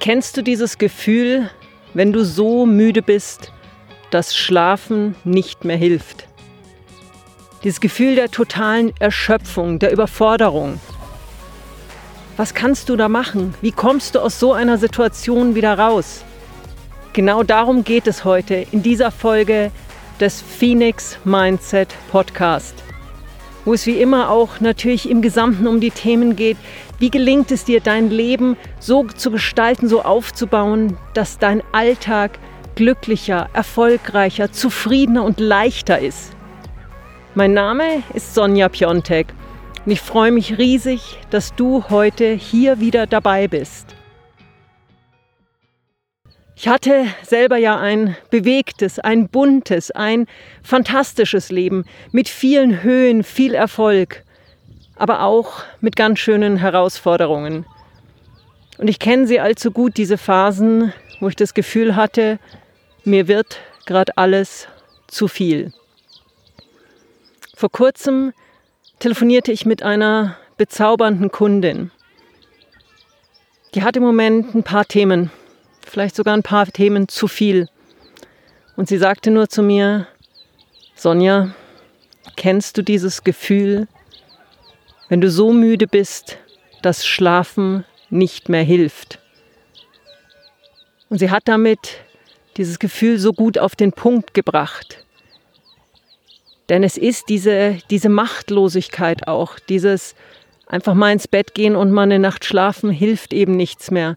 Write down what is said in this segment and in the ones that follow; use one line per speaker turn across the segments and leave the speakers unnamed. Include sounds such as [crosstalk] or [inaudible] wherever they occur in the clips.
Kennst du dieses Gefühl, wenn du so müde bist, dass Schlafen nicht mehr hilft? Dieses Gefühl der totalen Erschöpfung, der Überforderung. Was kannst du da machen? Wie kommst du aus so einer Situation wieder raus? Genau darum geht es heute in dieser Folge des Phoenix Mindset Podcast, wo es wie immer auch natürlich im Gesamten um die Themen geht, wie gelingt es dir, dein Leben so zu gestalten, so aufzubauen, dass dein Alltag glücklicher, erfolgreicher, zufriedener und leichter ist? Mein Name ist Sonja Piontek und ich freue mich riesig, dass du heute hier wieder dabei bist. Ich hatte selber ja ein bewegtes, ein buntes, ein fantastisches Leben mit vielen Höhen, viel Erfolg aber auch mit ganz schönen Herausforderungen. Und ich kenne sie allzu gut, diese Phasen, wo ich das Gefühl hatte, mir wird gerade alles zu viel. Vor kurzem telefonierte ich mit einer bezaubernden Kundin. Die hat im Moment ein paar Themen, vielleicht sogar ein paar Themen zu viel. Und sie sagte nur zu mir, Sonja, kennst du dieses Gefühl, wenn du so müde bist, dass Schlafen nicht mehr hilft. Und sie hat damit dieses Gefühl so gut auf den Punkt gebracht. Denn es ist diese, diese Machtlosigkeit auch, dieses einfach mal ins Bett gehen und mal eine Nacht schlafen, hilft eben nichts mehr,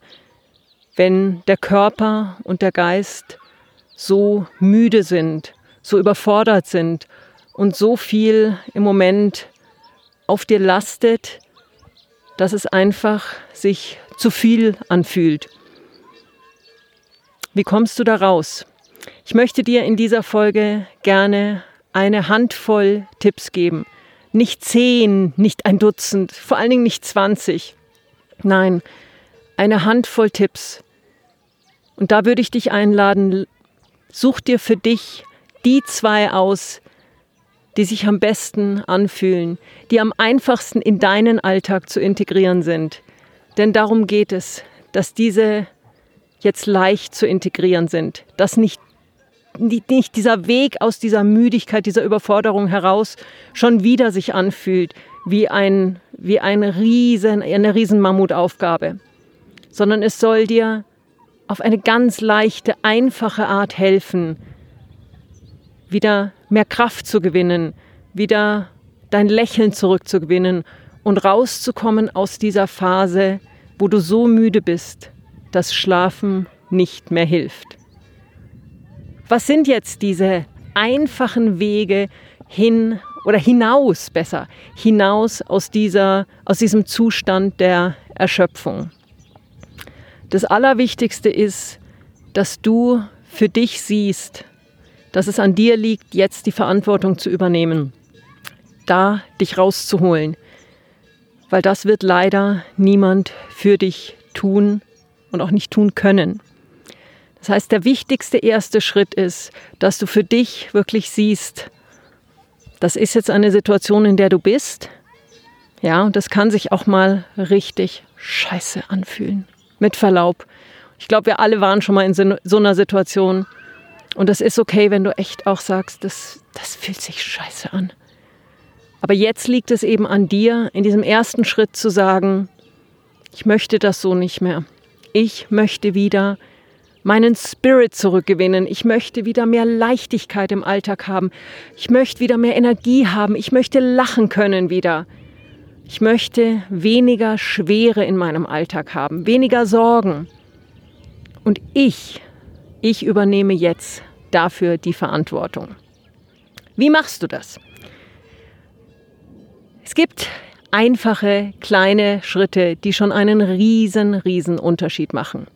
wenn der Körper und der Geist so müde sind, so überfordert sind und so viel im Moment auf dir lastet, dass es einfach sich zu viel anfühlt. Wie kommst du da raus? Ich möchte dir in dieser Folge gerne eine Handvoll Tipps geben. Nicht zehn, nicht ein Dutzend, vor allen Dingen nicht zwanzig. Nein, eine Handvoll Tipps. Und da würde ich dich einladen, such dir für dich die zwei aus, die sich am besten anfühlen, die am einfachsten in deinen Alltag zu integrieren sind. Denn darum geht es, dass diese jetzt leicht zu integrieren sind, dass nicht, nicht dieser Weg aus dieser Müdigkeit, dieser Überforderung heraus schon wieder sich anfühlt wie, ein, wie ein Riesen, eine Riesenmammutaufgabe, sondern es soll dir auf eine ganz leichte, einfache Art helfen, wieder mehr Kraft zu gewinnen, wieder dein Lächeln zurückzugewinnen und rauszukommen aus dieser Phase, wo du so müde bist, dass Schlafen nicht mehr hilft. Was sind jetzt diese einfachen Wege hin oder hinaus besser, hinaus aus, dieser, aus diesem Zustand der Erschöpfung? Das Allerwichtigste ist, dass du für dich siehst, dass es an dir liegt, jetzt die Verantwortung zu übernehmen, da dich rauszuholen, weil das wird leider niemand für dich tun und auch nicht tun können. Das heißt, der wichtigste erste Schritt ist, dass du für dich wirklich siehst, das ist jetzt eine Situation, in der du bist. Ja, und das kann sich auch mal richtig scheiße anfühlen. Mit Verlaub. Ich glaube, wir alle waren schon mal in so einer Situation, und das ist okay, wenn du echt auch sagst, das, das fühlt sich scheiße an. Aber jetzt liegt es eben an dir, in diesem ersten Schritt zu sagen, ich möchte das so nicht mehr. Ich möchte wieder meinen Spirit zurückgewinnen. Ich möchte wieder mehr Leichtigkeit im Alltag haben. Ich möchte wieder mehr Energie haben. Ich möchte lachen können wieder. Ich möchte weniger Schwere in meinem Alltag haben, weniger Sorgen. Und ich ich übernehme jetzt dafür die Verantwortung. Wie machst du das? Es gibt einfache kleine Schritte, die schon einen riesen, riesen Unterschied machen.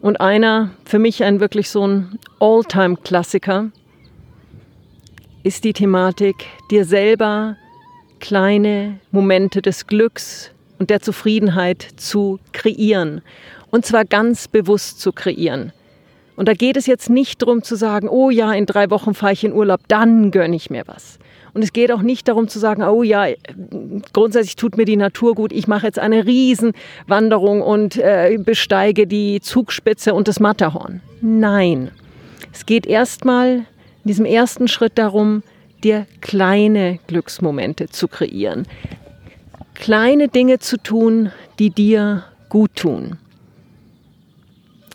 Und einer, für mich ein wirklich so ein All-Time-Klassiker, ist die Thematik, dir selber kleine Momente des Glücks und der Zufriedenheit zu kreieren. Und zwar ganz bewusst zu kreieren. Und da geht es jetzt nicht darum zu sagen, oh ja, in drei Wochen fahre ich in Urlaub, dann gönne ich mir was. Und es geht auch nicht darum zu sagen, oh ja, grundsätzlich tut mir die Natur gut, ich mache jetzt eine Riesenwanderung und äh, besteige die Zugspitze und das Matterhorn. Nein, es geht erstmal in diesem ersten Schritt darum, dir kleine Glücksmomente zu kreieren. Kleine Dinge zu tun, die dir gut tun.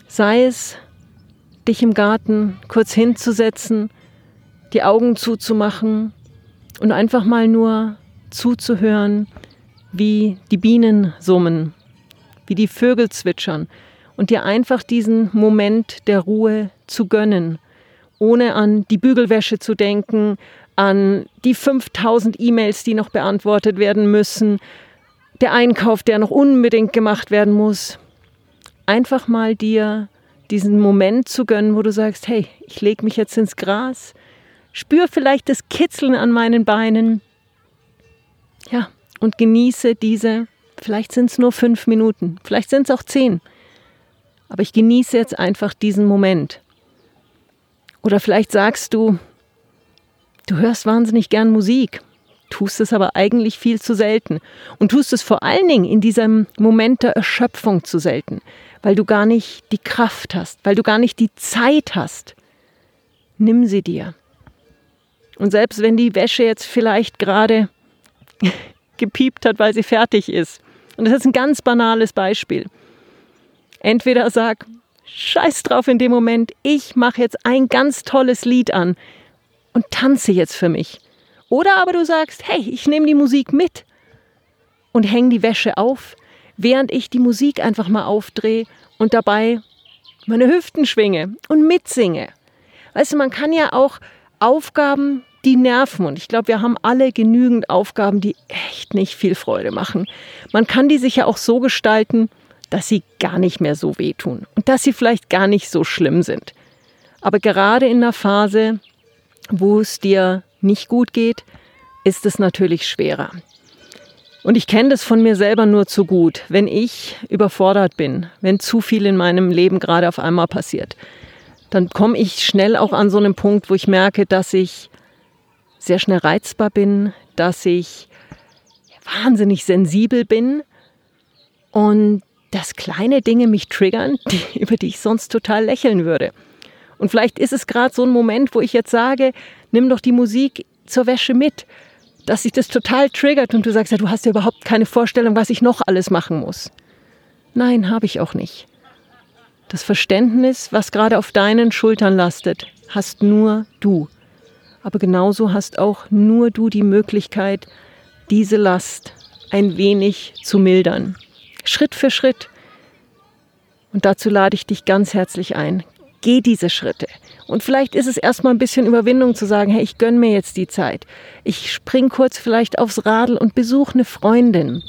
Sei es, dich im Garten kurz hinzusetzen, die Augen zuzumachen und einfach mal nur zuzuhören, wie die Bienen summen, wie die Vögel zwitschern und dir einfach diesen Moment der Ruhe zu gönnen, ohne an die Bügelwäsche zu denken, an die 5000 E-Mails, die noch beantwortet werden müssen, der Einkauf, der noch unbedingt gemacht werden muss. Einfach mal dir diesen Moment zu gönnen, wo du sagst, hey, ich lege mich jetzt ins Gras, spür vielleicht das Kitzeln an meinen Beinen. Ja, und genieße diese, vielleicht sind es nur fünf Minuten, vielleicht sind es auch zehn. Aber ich genieße jetzt einfach diesen Moment. Oder vielleicht sagst du, du hörst wahnsinnig gern Musik, tust es aber eigentlich viel zu selten. Und tust es vor allen Dingen in diesem Moment der Erschöpfung zu selten, weil du gar nicht die Kraft hast, weil du gar nicht die Zeit hast. Nimm sie dir. Und selbst wenn die Wäsche jetzt vielleicht gerade [laughs] gepiept hat, weil sie fertig ist, und das ist ein ganz banales Beispiel, entweder sag, scheiß drauf in dem Moment, ich mache jetzt ein ganz tolles Lied an und tanze jetzt für mich. Oder aber du sagst, hey, ich nehme die Musik mit und hänge die Wäsche auf, während ich die Musik einfach mal aufdrehe und dabei meine Hüften schwinge und mitsinge. Weißt du, man kann ja auch Aufgaben die nerven. Und ich glaube, wir haben alle genügend Aufgaben, die echt nicht viel Freude machen. Man kann die sich ja auch so gestalten, dass sie gar nicht mehr so wehtun und dass sie vielleicht gar nicht so schlimm sind. Aber gerade in der Phase, wo es dir nicht gut geht, ist es natürlich schwerer. Und ich kenne das von mir selber nur zu gut, wenn ich überfordert bin, wenn zu viel in meinem Leben gerade auf einmal passiert, dann komme ich schnell auch an so einen Punkt, wo ich merke, dass ich sehr schnell reizbar bin, dass ich wahnsinnig sensibel bin. Und dass kleine Dinge mich triggern, [laughs] die, über die ich sonst total lächeln würde. Und vielleicht ist es gerade so ein Moment, wo ich jetzt sage, nimm doch die Musik zur Wäsche mit, dass sich das total triggert und du sagst, ja, du hast ja überhaupt keine Vorstellung, was ich noch alles machen muss. Nein, habe ich auch nicht. Das Verständnis, was gerade auf deinen Schultern lastet, hast nur du aber genauso hast auch nur du die Möglichkeit, diese Last ein wenig zu mildern. Schritt für Schritt. Und dazu lade ich dich ganz herzlich ein. Geh diese Schritte. Und vielleicht ist es erstmal ein bisschen Überwindung zu sagen, hey, ich gönne mir jetzt die Zeit. Ich spring kurz vielleicht aufs Radl und besuche eine Freundin.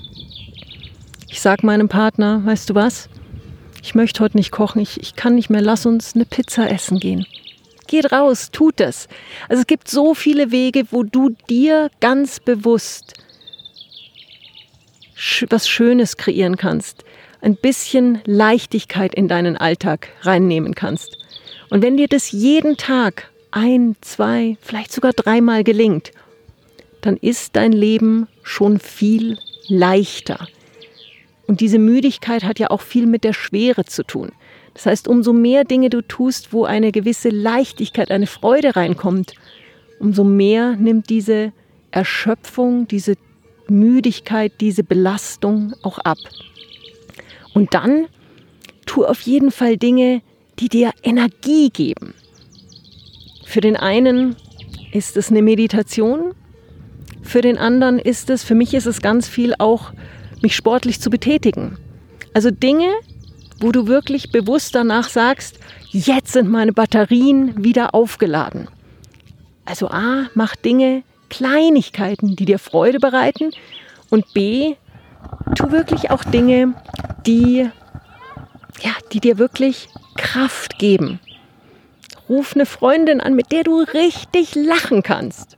Ich sag meinem Partner, weißt du was? Ich möchte heute nicht kochen, ich, ich kann nicht mehr, lass uns eine Pizza essen gehen. Geht raus, tut es. Also es gibt so viele Wege, wo du dir ganz bewusst was Schönes kreieren kannst, ein bisschen Leichtigkeit in deinen Alltag reinnehmen kannst. Und wenn dir das jeden Tag ein, zwei, vielleicht sogar dreimal gelingt, dann ist dein Leben schon viel leichter. Und diese Müdigkeit hat ja auch viel mit der Schwere zu tun. Das heißt, umso mehr Dinge du tust, wo eine gewisse Leichtigkeit, eine Freude reinkommt, umso mehr nimmt diese Erschöpfung, diese Müdigkeit, diese Belastung auch ab. Und dann tu auf jeden Fall Dinge, die dir Energie geben. Für den einen ist es eine Meditation, für den anderen ist es, für mich ist es ganz viel auch, mich sportlich zu betätigen. Also Dinge, wo du wirklich bewusst danach sagst, jetzt sind meine Batterien wieder aufgeladen. Also A, mach Dinge, Kleinigkeiten, die dir Freude bereiten und B, tu wirklich auch Dinge, die, ja, die dir wirklich Kraft geben. Ruf eine Freundin an, mit der du richtig lachen kannst.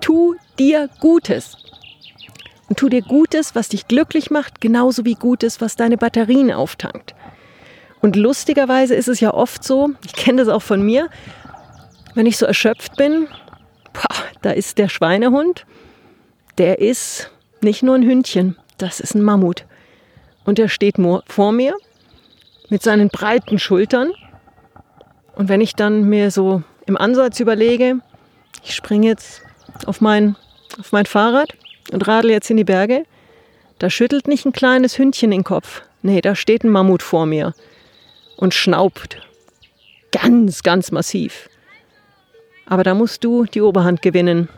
Tu dir Gutes. Und tu dir Gutes, was dich glücklich macht, genauso wie Gutes, was deine Batterien auftankt. Und lustigerweise ist es ja oft so, ich kenne das auch von mir, wenn ich so erschöpft bin, boah, da ist der Schweinehund, der ist nicht nur ein Hündchen, das ist ein Mammut. Und der steht vor mir mit seinen breiten Schultern. Und wenn ich dann mir so im Ansatz überlege, ich springe jetzt auf mein, auf mein Fahrrad und radel jetzt in die Berge, da schüttelt nicht ein kleines Hündchen den Kopf. Nee, da steht ein Mammut vor mir und schnaubt. Ganz, ganz massiv. Aber da musst du die Oberhand gewinnen.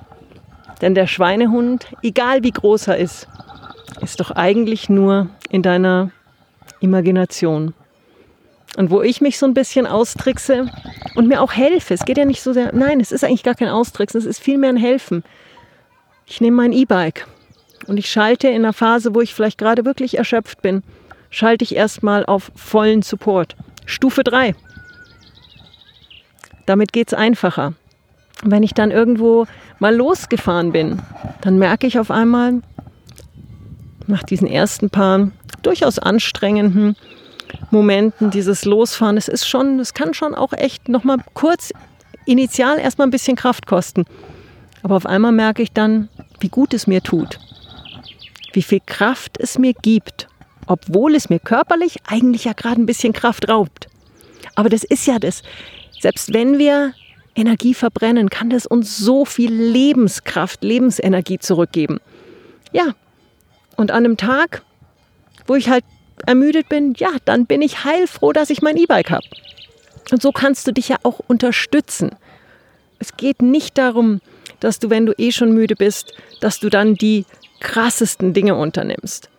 Denn der Schweinehund, egal wie groß er ist, ist doch eigentlich nur in deiner Imagination. Und wo ich mich so ein bisschen austrickse und mir auch helfe, es geht ja nicht so sehr, nein, es ist eigentlich gar kein Austricksen, es ist vielmehr ein Helfen. Ich nehme mein E-Bike und ich schalte in einer Phase, wo ich vielleicht gerade wirklich erschöpft bin, schalte ich erstmal auf vollen Support. Stufe 3. Damit geht es einfacher. Wenn ich dann irgendwo mal losgefahren bin, dann merke ich auf einmal, nach diesen ersten paar durchaus anstrengenden Momenten, dieses Losfahren, es ist schon, es kann schon auch echt nochmal kurz initial erstmal ein bisschen Kraft kosten. Aber auf einmal merke ich dann, wie gut es mir tut, wie viel Kraft es mir gibt, obwohl es mir körperlich eigentlich ja gerade ein bisschen Kraft raubt. Aber das ist ja das. Selbst wenn wir Energie verbrennen, kann das uns so viel Lebenskraft, Lebensenergie zurückgeben. Ja, und an einem Tag, wo ich halt ermüdet bin, ja, dann bin ich heilfroh, dass ich mein E-Bike habe. Und so kannst du dich ja auch unterstützen. Es geht nicht darum, dass du, wenn du eh schon müde bist, dass du dann die krassesten Dinge unternimmst.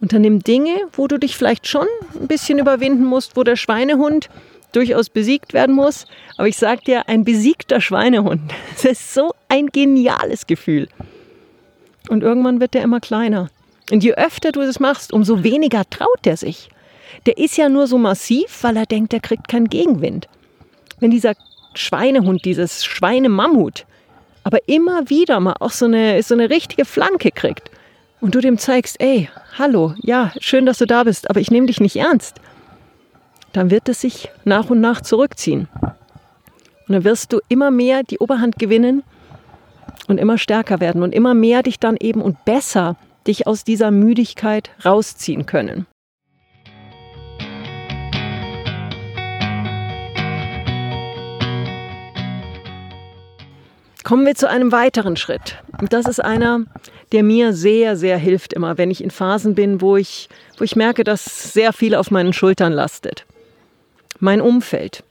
Unternimm Dinge, wo du dich vielleicht schon ein bisschen überwinden musst, wo der Schweinehund durchaus besiegt werden muss. Aber ich sage dir, ein besiegter Schweinehund, [laughs] das ist so ein geniales Gefühl. Und irgendwann wird der immer kleiner. Und je öfter du das machst, umso weniger traut er sich. Der ist ja nur so massiv, weil er denkt, er kriegt keinen Gegenwind. Wenn dieser Schweinehund, dieses Schweinemammut, aber immer wieder mal auch so eine, so eine richtige Flanke kriegt und du dem zeigst, ey, hallo, ja, schön, dass du da bist, aber ich nehme dich nicht ernst, dann wird es sich nach und nach zurückziehen. Und dann wirst du immer mehr die Oberhand gewinnen und immer stärker werden und immer mehr dich dann eben und besser dich aus dieser Müdigkeit rausziehen können. Kommen wir zu einem weiteren Schritt. Und das ist einer, der mir sehr, sehr hilft immer, wenn ich in Phasen bin, wo ich, wo ich merke, dass sehr viel auf meinen Schultern lastet. Mein Umfeld.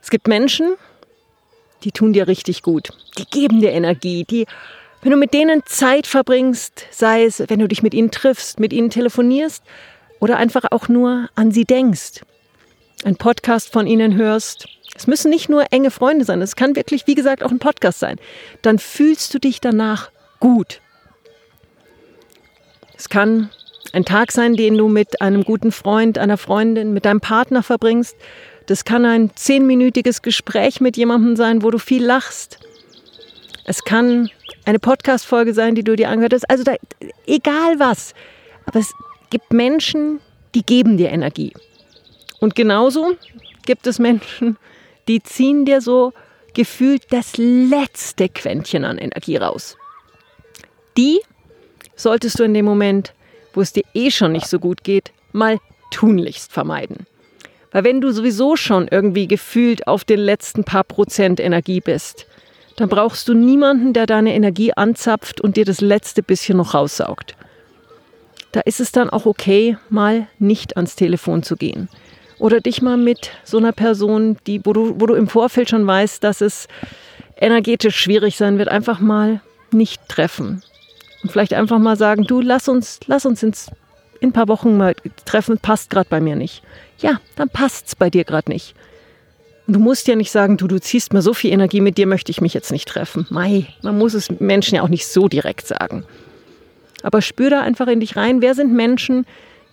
Es gibt Menschen, die tun dir richtig gut. Die geben dir Energie, die wenn du mit denen Zeit verbringst, sei es, wenn du dich mit ihnen triffst, mit ihnen telefonierst oder einfach auch nur an sie denkst, ein Podcast von ihnen hörst, es müssen nicht nur enge Freunde sein, es kann wirklich, wie gesagt, auch ein Podcast sein, dann fühlst du dich danach gut. Es kann ein Tag sein, den du mit einem guten Freund, einer Freundin, mit deinem Partner verbringst. Das kann ein zehnminütiges Gespräch mit jemandem sein, wo du viel lachst. Es kann eine Podcast-Folge sein, die du dir angehört hast. Also da, egal was. Aber es gibt Menschen, die geben dir Energie. Und genauso gibt es Menschen, die ziehen dir so gefühlt das letzte Quäntchen an Energie raus. Die solltest du in dem Moment, wo es dir eh schon nicht so gut geht, mal tunlichst vermeiden. Weil wenn du sowieso schon irgendwie gefühlt auf den letzten paar Prozent Energie bist, dann brauchst du niemanden, der deine Energie anzapft und dir das letzte bisschen noch raussaugt. Da ist es dann auch okay, mal nicht ans Telefon zu gehen. Oder dich mal mit so einer Person, die, wo, du, wo du im Vorfeld schon weißt, dass es energetisch schwierig sein wird, einfach mal nicht treffen. Und vielleicht einfach mal sagen, du, lass uns, lass uns ins, in ein paar Wochen mal treffen, passt gerade bei mir nicht. Ja, dann passt es bei dir gerade nicht. Du musst ja nicht sagen, du, du ziehst mir so viel Energie, mit dir möchte ich mich jetzt nicht treffen. Mei, man muss es Menschen ja auch nicht so direkt sagen. Aber spür da einfach in dich rein, wer sind Menschen,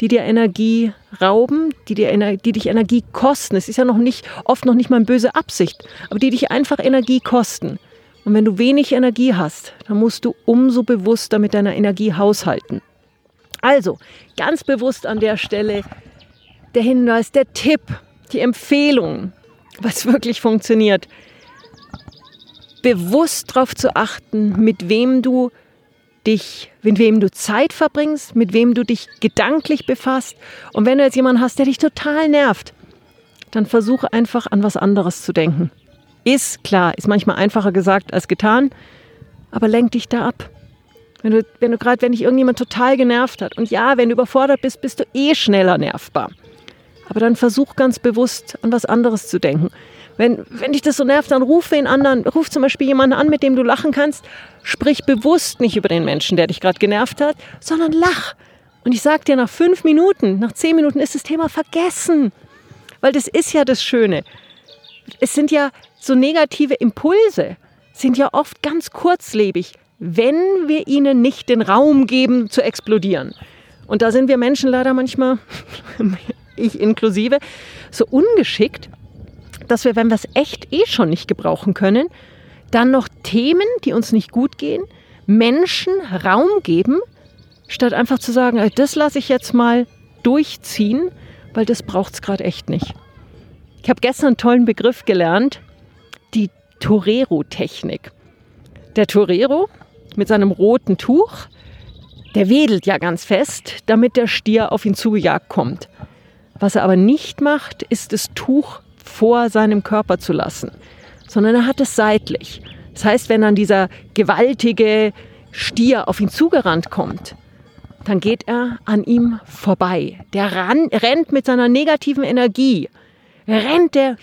die dir Energie rauben, die, dir, die dich Energie kosten. Es ist ja noch nicht, oft noch nicht mal eine böse Absicht, aber die dich einfach Energie kosten. Und wenn du wenig Energie hast, dann musst du umso bewusster mit deiner Energie haushalten. Also, ganz bewusst an der Stelle der Hinweis, der Tipp, die Empfehlung, was wirklich funktioniert, bewusst darauf zu achten, mit wem du dich, mit wem du Zeit verbringst, mit wem du dich gedanklich befasst. Und wenn du jetzt jemanden hast, der dich total nervt, dann versuche einfach an was anderes zu denken. Ist klar, ist manchmal einfacher gesagt als getan, aber lenk dich da ab. Wenn du, wenn du gerade, wenn dich irgendjemand total genervt hat und ja, wenn du überfordert bist, bist du eh schneller nervbar. Aber dann versuch ganz bewusst an was anderes zu denken. Wenn, wenn dich das so nervt, dann ruf den anderen, ruf zum Beispiel jemanden an, mit dem du lachen kannst. Sprich bewusst nicht über den Menschen, der dich gerade genervt hat, sondern lach. Und ich sag dir, nach fünf Minuten, nach zehn Minuten ist das Thema vergessen. Weil das ist ja das Schöne. Es sind ja so negative Impulse, sind ja oft ganz kurzlebig, wenn wir ihnen nicht den Raum geben zu explodieren. Und da sind wir Menschen leider manchmal, [laughs] ich inklusive, so ungeschickt, dass wir, wenn wir es echt eh schon nicht gebrauchen können, dann noch Themen, die uns nicht gut gehen, Menschen Raum geben, statt einfach zu sagen, das lasse ich jetzt mal durchziehen, weil das braucht es gerade echt nicht. Ich habe gestern einen tollen Begriff gelernt, die Torero-Technik. Der Torero mit seinem roten Tuch, der wedelt ja ganz fest, damit der Stier auf ihn zugejagt kommt. Was er aber nicht macht, ist das Tuch vor seinem Körper zu lassen, sondern er hat es seitlich. Das heißt, wenn dann dieser gewaltige Stier auf ihn zugerannt kommt, dann geht er an ihm vorbei. Der ran, rennt mit seiner negativen Energie, rennt der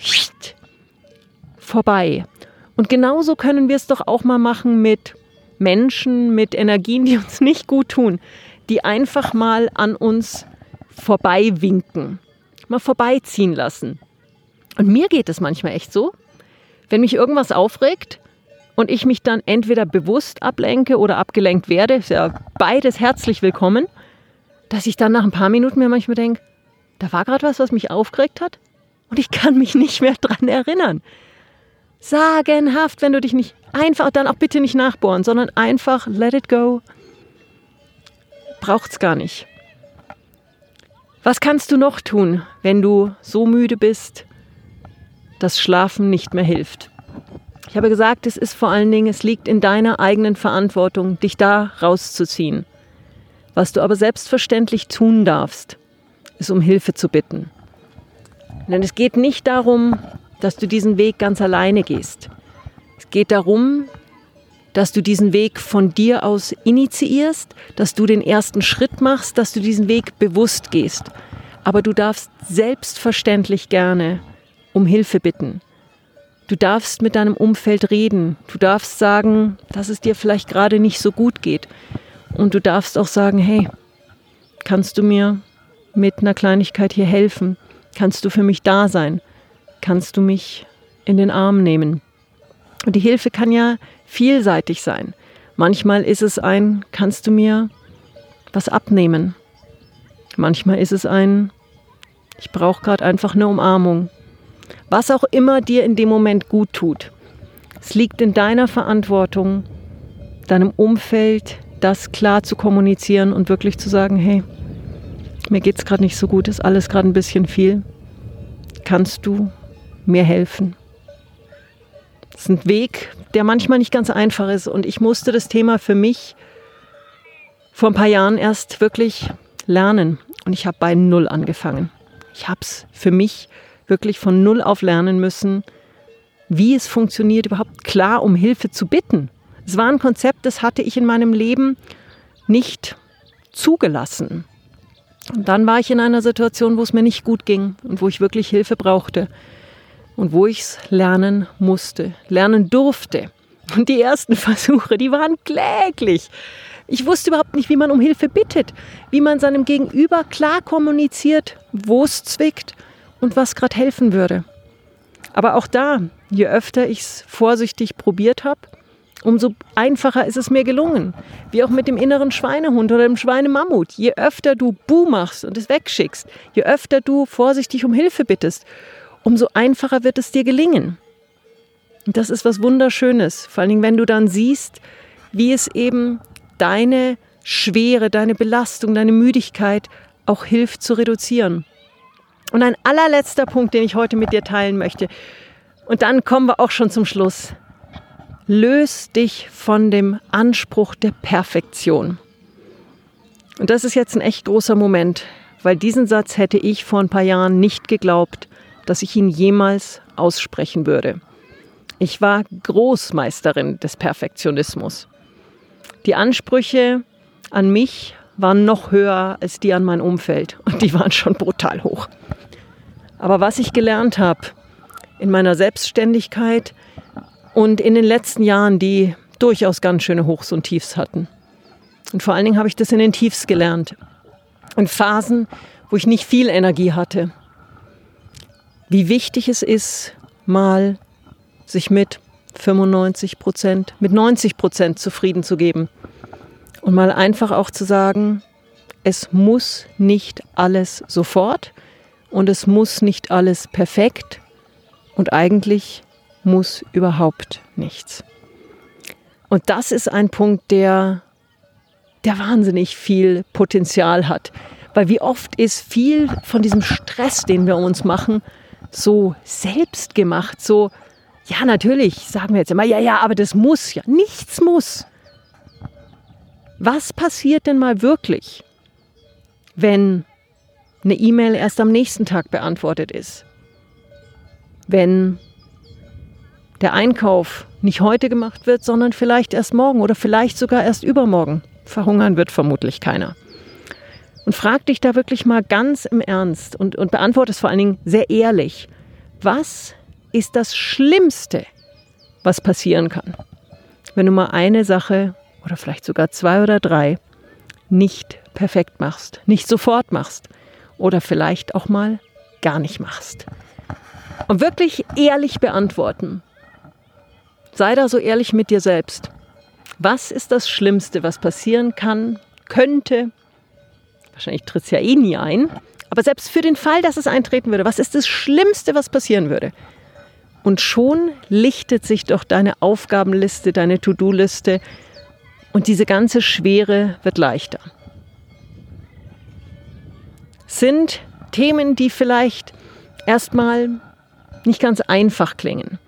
vorbei. Und genauso können wir es doch auch mal machen mit Menschen, mit Energien, die uns nicht gut tun, die einfach mal an uns vorbei winken, mal vorbeiziehen lassen. Und mir geht es manchmal echt so, wenn mich irgendwas aufregt und ich mich dann entweder bewusst ablenke oder abgelenkt werde, ist ja beides herzlich willkommen, dass ich dann nach ein paar Minuten mir manchmal denke, da war gerade was, was mich aufgeregt hat und ich kann mich nicht mehr dran erinnern. Sagenhaft, wenn du dich nicht einfach, dann auch bitte nicht nachbohren, sondern einfach let it go. Braucht's gar nicht. Was kannst du noch tun, wenn du so müde bist, dass Schlafen nicht mehr hilft? Ich habe gesagt, es ist vor allen Dingen, es liegt in deiner eigenen Verantwortung, dich da rauszuziehen. Was du aber selbstverständlich tun darfst, ist um Hilfe zu bitten. Denn es geht nicht darum, dass du diesen Weg ganz alleine gehst. Es geht darum, dass du diesen Weg von dir aus initiierst, dass du den ersten Schritt machst, dass du diesen Weg bewusst gehst. Aber du darfst selbstverständlich gerne um Hilfe bitten. Du darfst mit deinem Umfeld reden. Du darfst sagen, dass es dir vielleicht gerade nicht so gut geht. Und du darfst auch sagen, hey, kannst du mir mit einer Kleinigkeit hier helfen? Kannst du für mich da sein? Kannst du mich in den Arm nehmen? Und die Hilfe kann ja vielseitig sein. Manchmal ist es ein, kannst du mir was abnehmen? Manchmal ist es ein, ich brauche gerade einfach eine Umarmung. Was auch immer dir in dem Moment gut tut. Es liegt in deiner Verantwortung, deinem Umfeld das klar zu kommunizieren und wirklich zu sagen, hey, mir geht es gerade nicht so gut, ist alles gerade ein bisschen viel. Kannst du mir helfen? Das ist ein Weg, der manchmal nicht ganz einfach ist. Und ich musste das Thema für mich vor ein paar Jahren erst wirklich lernen. Und ich habe bei Null angefangen. Ich habe es für mich wirklich von Null auf lernen müssen, wie es funktioniert, überhaupt klar um Hilfe zu bitten. Es war ein Konzept, das hatte ich in meinem Leben nicht zugelassen. Und dann war ich in einer Situation, wo es mir nicht gut ging und wo ich wirklich Hilfe brauchte und wo ich es lernen musste, lernen durfte. Und die ersten [laughs] Versuche, die waren kläglich. Ich wusste überhaupt nicht, wie man um Hilfe bittet, wie man seinem Gegenüber klar kommuniziert, wo es zwickt und was gerade helfen würde. Aber auch da, je öfter ich es vorsichtig probiert habe, umso einfacher ist es mir gelungen. Wie auch mit dem inneren Schweinehund oder dem Schweinemammut. Je öfter du Bu machst und es wegschickst, je öfter du vorsichtig um Hilfe bittest, umso einfacher wird es dir gelingen. Und das ist was Wunderschönes. Vor allen Dingen, wenn du dann siehst, wie es eben deine Schwere, deine Belastung, deine Müdigkeit auch hilft zu reduzieren. Und ein allerletzter Punkt, den ich heute mit dir teilen möchte. Und dann kommen wir auch schon zum Schluss. Löse dich von dem Anspruch der Perfektion. Und das ist jetzt ein echt großer Moment, weil diesen Satz hätte ich vor ein paar Jahren nicht geglaubt, dass ich ihn jemals aussprechen würde. Ich war Großmeisterin des Perfektionismus. Die Ansprüche an mich waren noch höher als die an mein Umfeld und die waren schon brutal hoch. Aber was ich gelernt habe in meiner Selbstständigkeit und in den letzten Jahren, die durchaus ganz schöne Hochs und Tiefs hatten. Und vor allen Dingen habe ich das in den Tiefs gelernt. In Phasen, wo ich nicht viel Energie hatte. Wie wichtig es ist, mal sich mit 95 Prozent, mit 90 Prozent zufrieden zu geben. Und mal einfach auch zu sagen, es muss nicht alles sofort und es muss nicht alles perfekt und eigentlich muss überhaupt nichts. Und das ist ein Punkt, der, der wahnsinnig viel Potenzial hat. Weil wie oft ist viel von diesem Stress, den wir uns machen, so selbst gemacht, so, ja, natürlich, sagen wir jetzt immer, ja, ja, aber das muss ja. Nichts muss. Was passiert denn mal wirklich, wenn eine E-Mail erst am nächsten Tag beantwortet ist? Wenn der Einkauf nicht heute gemacht wird, sondern vielleicht erst morgen oder vielleicht sogar erst übermorgen. Verhungern wird vermutlich keiner. Und frag dich da wirklich mal ganz im Ernst und, und beantworte es vor allen Dingen sehr ehrlich. Was ist das Schlimmste, was passieren kann, wenn du mal eine Sache oder vielleicht sogar zwei oder drei nicht perfekt machst, nicht sofort machst oder vielleicht auch mal gar nicht machst? Und wirklich ehrlich beantworten. Sei da so ehrlich mit dir selbst. Was ist das Schlimmste, was passieren kann, könnte? Wahrscheinlich tritt es ja eh nie ein. Aber selbst für den Fall, dass es eintreten würde, was ist das Schlimmste, was passieren würde? Und schon lichtet sich doch deine Aufgabenliste, deine To-Do-Liste und diese ganze Schwere wird leichter. Sind Themen, die vielleicht erstmal nicht ganz einfach klingen.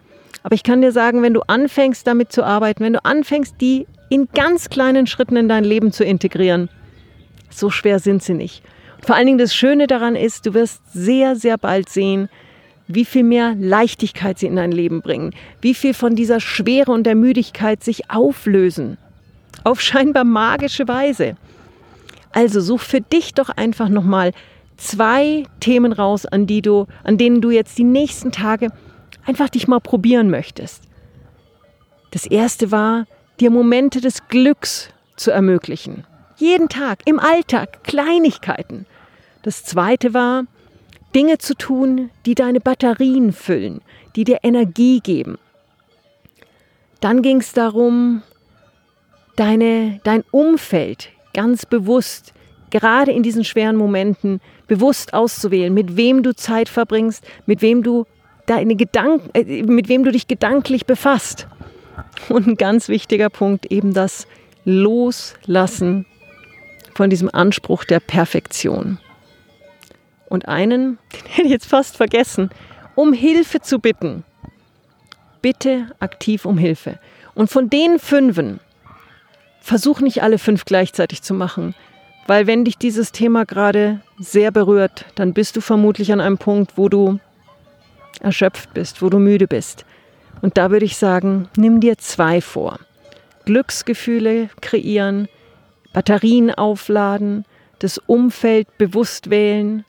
Aber ich kann dir sagen, wenn du anfängst damit zu arbeiten, wenn du anfängst, die in ganz kleinen Schritten in dein Leben zu integrieren, so schwer sind sie nicht. vor allen Dingen das Schöne daran ist, du wirst sehr, sehr bald sehen, wie viel mehr Leichtigkeit sie in dein Leben bringen, wie viel von dieser Schwere und der Müdigkeit sich auflösen. Auf scheinbar magische Weise. Also such für dich doch einfach nochmal zwei Themen raus, an, die du, an denen du jetzt die nächsten Tage einfach dich mal probieren möchtest. Das erste war, dir Momente des Glücks zu ermöglichen. Jeden Tag, im Alltag, Kleinigkeiten. Das zweite war, Dinge zu tun, die deine Batterien füllen, die dir Energie geben. Dann ging es darum, deine, dein Umfeld ganz bewusst, gerade in diesen schweren Momenten, bewusst auszuwählen, mit wem du Zeit verbringst, mit wem du deine Gedanken, äh, mit wem du dich gedanklich befasst. Und ein ganz wichtiger Punkt eben das Loslassen von diesem Anspruch der Perfektion. Und einen, den [laughs] hätte ich jetzt fast vergessen, um Hilfe zu bitten. Bitte aktiv um Hilfe. Und von den fünfen, versuch nicht alle fünf gleichzeitig zu machen, weil wenn dich dieses Thema gerade sehr berührt, dann bist du vermutlich an einem Punkt, wo du erschöpft bist, wo du müde bist. Und da würde ich sagen, nimm dir zwei vor. Glücksgefühle kreieren, Batterien aufladen, das Umfeld bewusst wählen,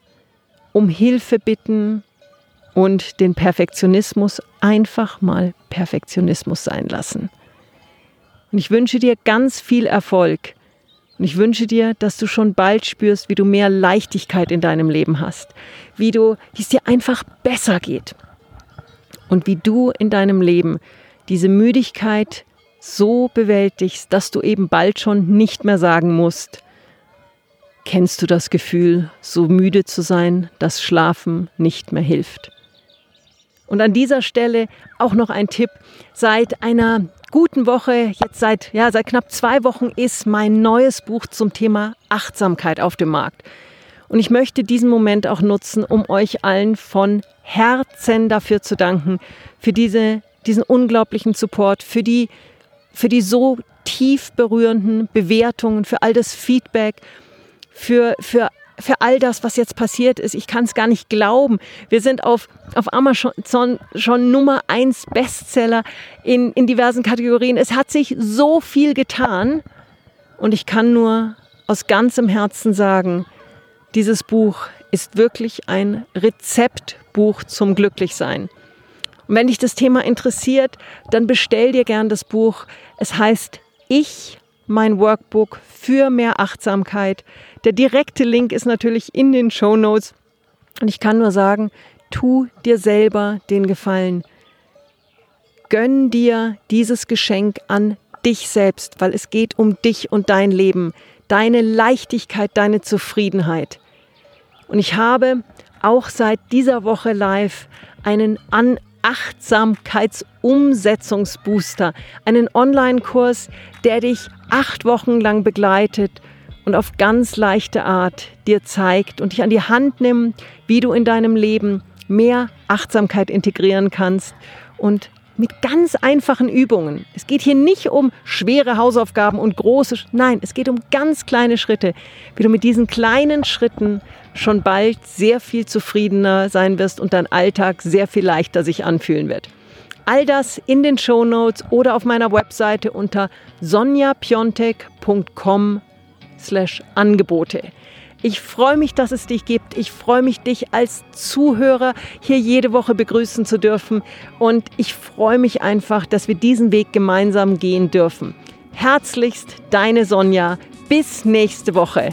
um Hilfe bitten und den Perfektionismus einfach mal Perfektionismus sein lassen. Und ich wünsche dir ganz viel Erfolg. Und ich wünsche dir, dass du schon bald spürst, wie du mehr Leichtigkeit in deinem Leben hast, wie du, wie es dir einfach besser geht und wie du in deinem Leben diese Müdigkeit so bewältigst, dass du eben bald schon nicht mehr sagen musst, kennst du das Gefühl, so müde zu sein, dass Schlafen nicht mehr hilft. Und an dieser Stelle auch noch ein Tipp. Seit einer guten Woche, jetzt seit, ja, seit knapp zwei Wochen ist mein neues Buch zum Thema Achtsamkeit auf dem Markt. Und ich möchte diesen Moment auch nutzen, um euch allen von Herzen dafür zu danken, für diese, diesen unglaublichen Support, für die, für die so tief berührenden Bewertungen, für all das Feedback, für, für für all das, was jetzt passiert ist. Ich kann es gar nicht glauben. Wir sind auf, auf Amazon schon Nummer eins Bestseller in, in diversen Kategorien. Es hat sich so viel getan. Und ich kann nur aus ganzem Herzen sagen, dieses Buch ist wirklich ein Rezeptbuch zum Glücklichsein. Und wenn dich das Thema interessiert, dann bestell dir gern das Buch. Es heißt Ich, mein Workbook für mehr Achtsamkeit. Der direkte Link ist natürlich in den Show Notes. Und ich kann nur sagen, tu dir selber den Gefallen. Gönn dir dieses Geschenk an dich selbst, weil es geht um dich und dein Leben, deine Leichtigkeit, deine Zufriedenheit. Und ich habe auch seit dieser Woche live einen an Achtsamkeitsumsetzungsbooster, einen Online-Kurs, der dich acht Wochen lang begleitet und auf ganz leichte Art dir zeigt und dich an die Hand nimmt, wie du in deinem Leben mehr Achtsamkeit integrieren kannst und mit ganz einfachen Übungen. Es geht hier nicht um schwere Hausaufgaben und große, nein, es geht um ganz kleine Schritte, wie du mit diesen kleinen Schritten schon bald sehr viel zufriedener sein wirst und dein Alltag sehr viel leichter sich anfühlen wird. All das in den Show Notes oder auf meiner Webseite unter sonjapiontek.com slash Angebote. Ich freue mich, dass es dich gibt. Ich freue mich, dich als Zuhörer hier jede Woche begrüßen zu dürfen. Und ich freue mich einfach, dass wir diesen Weg gemeinsam gehen dürfen. Herzlichst, deine Sonja. Bis nächste Woche.